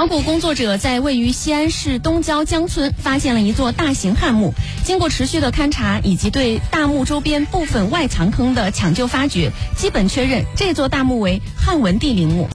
考古工作者在位于西安市东郊江村发现了一座大型汉墓，经过持续的勘查以及对大墓周边部分外藏坑的抢救发掘，基本确认这座大墓为汉文帝陵墓。